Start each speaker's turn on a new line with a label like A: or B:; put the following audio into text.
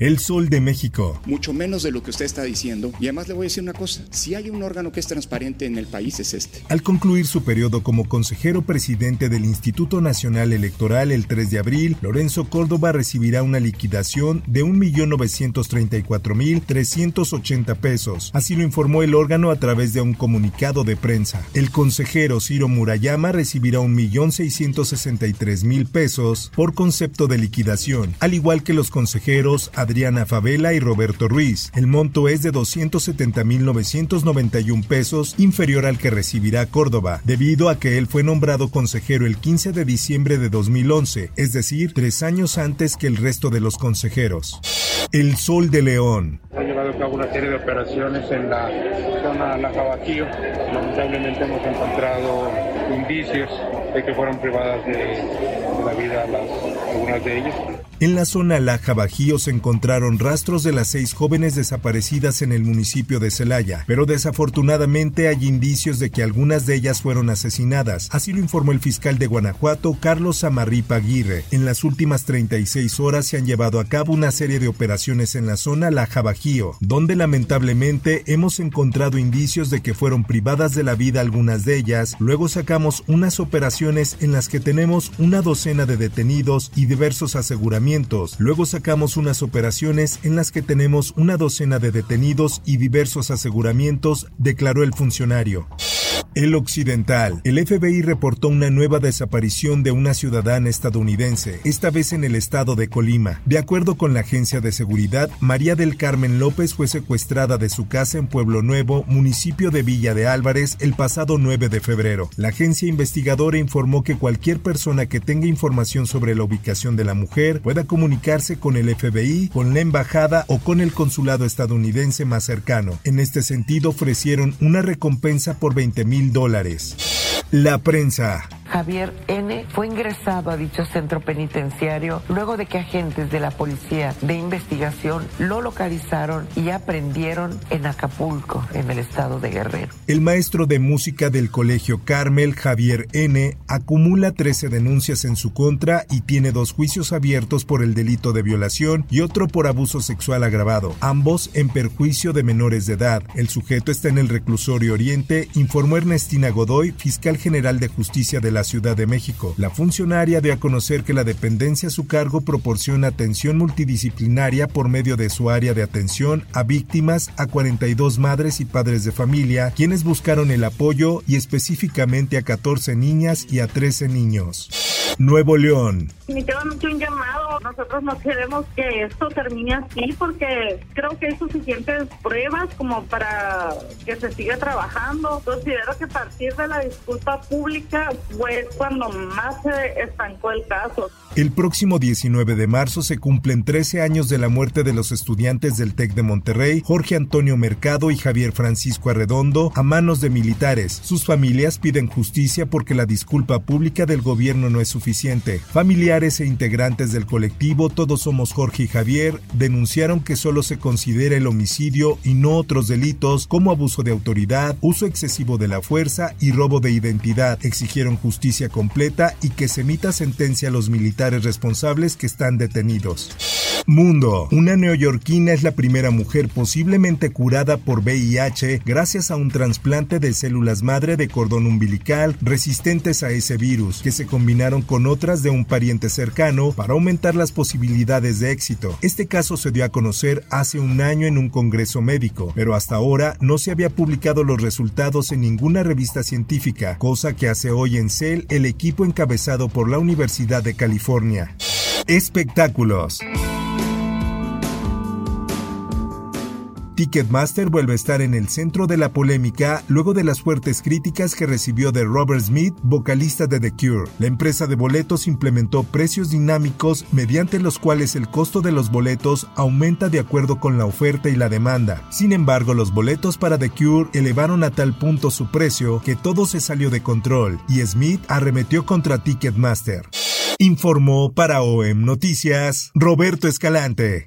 A: El Sol de México.
B: Mucho menos de lo que usted está diciendo. Y además le voy a decir una cosa. Si hay un órgano que es transparente en el país es este.
A: Al concluir su periodo como consejero presidente del Instituto Nacional Electoral el 3 de abril, Lorenzo Córdoba recibirá una liquidación de 1.934.380 pesos. Así lo informó el órgano a través de un comunicado de prensa. El consejero Ciro Murayama recibirá 1.663.000 pesos por concepto de liquidación, al igual que los consejeros Adriana Favela y Roberto Ruiz. El monto es de 270.991 pesos, inferior al que recibirá Córdoba, debido a que él fue nombrado consejero el 15 de diciembre de 2011, es decir, tres años antes que el resto de los consejeros. El Sol de León.
C: Ha llevado a cabo una serie de operaciones en la zona Laja Bajío. Lamentablemente hemos encontrado indicios de que fueron privadas de, la vida algunas de ellas.
A: En la zona Laja Bajío se encontraron rastros de las seis jóvenes desaparecidas en el municipio de Celaya, pero desafortunadamente hay indicios de que algunas de ellas fueron asesinadas. Así lo informó el fiscal de Guanajuato, Carlos Amarripa Aguirre. En las últimas 36 horas se han llevado a cabo una serie de operaciones en la zona Laja Bajío, donde lamentablemente hemos encontrado indicios de que fueron privadas de la vida algunas de ellas. Luego sacamos unas operaciones en las que tenemos una docena de detenidos y diversos aseguramientos Luego sacamos unas operaciones en las que tenemos una docena de detenidos y diversos aseguramientos, declaró el funcionario. El Occidental. El FBI reportó una nueva desaparición de una ciudadana estadounidense, esta vez en el estado de Colima. De acuerdo con la agencia de seguridad, María del Carmen López fue secuestrada de su casa en Pueblo Nuevo, municipio de Villa de Álvarez, el pasado 9 de febrero. La agencia investigadora informó que cualquier persona que tenga información sobre la ubicación de la mujer pueda comunicarse con el FBI, con la embajada o con el consulado estadounidense más cercano. En este sentido, ofrecieron una recompensa por 20 mil dólares. La prensa.
D: Javier N. fue ingresado a dicho centro penitenciario luego de que agentes de la policía de investigación lo localizaron y aprendieron en Acapulco, en el estado de Guerrero.
A: El maestro de música del colegio Carmel, Javier N., acumula 13 denuncias en su contra y tiene dos juicios abiertos por el delito de violación y otro por abuso sexual agravado, ambos en perjuicio de menores de edad. El sujeto está en el reclusorio Oriente, informó Ernestina Godoy, fiscal general de justicia de la Ciudad de México. La funcionaria dio a conocer que la dependencia a su cargo proporciona atención multidisciplinaria por medio de su área de atención a víctimas a 42 madres y padres de familia, quienes buscaron el apoyo y específicamente a 14 niñas y a 13 niños. Nuevo León.
E: Definitivamente un llamado. Nosotros no queremos que esto termine así porque creo que hay suficientes pruebas como para que se siga trabajando. Considero que a partir de la disculpa pública fue cuando más se estancó el caso.
A: El próximo 19 de marzo se cumplen 13 años de la muerte de los estudiantes del TEC de Monterrey, Jorge Antonio Mercado y Javier Francisco Arredondo, a manos de militares. Sus familias piden justicia porque la disculpa pública del gobierno no es suficiente. Familiares e integrantes del colectivo Todos Somos Jorge y Javier denunciaron que solo se considera el homicidio y no otros delitos como abuso de autoridad, uso excesivo de la fuerza y robo de identidad. Exigieron justicia completa y que se emita sentencia a los militares responsables que están detenidos. Mundo. Una neoyorquina es la primera mujer posiblemente curada por VIH gracias a un trasplante de células madre de cordón umbilical resistentes a ese virus, que se combinaron con otras de un pariente cercano para aumentar las posibilidades de éxito. Este caso se dio a conocer hace un año en un congreso médico, pero hasta ahora no se había publicado los resultados en ninguna revista científica, cosa que hace hoy en CEL el equipo encabezado por la Universidad de California. Espectáculos. Ticketmaster vuelve a estar en el centro de la polémica luego de las fuertes críticas que recibió de Robert Smith, vocalista de The Cure. La empresa de boletos implementó precios dinámicos mediante los cuales el costo de los boletos aumenta de acuerdo con la oferta y la demanda. Sin embargo, los boletos para The Cure elevaron a tal punto su precio que todo se salió de control y Smith arremetió contra Ticketmaster. Informó para OEM Noticias Roberto Escalante.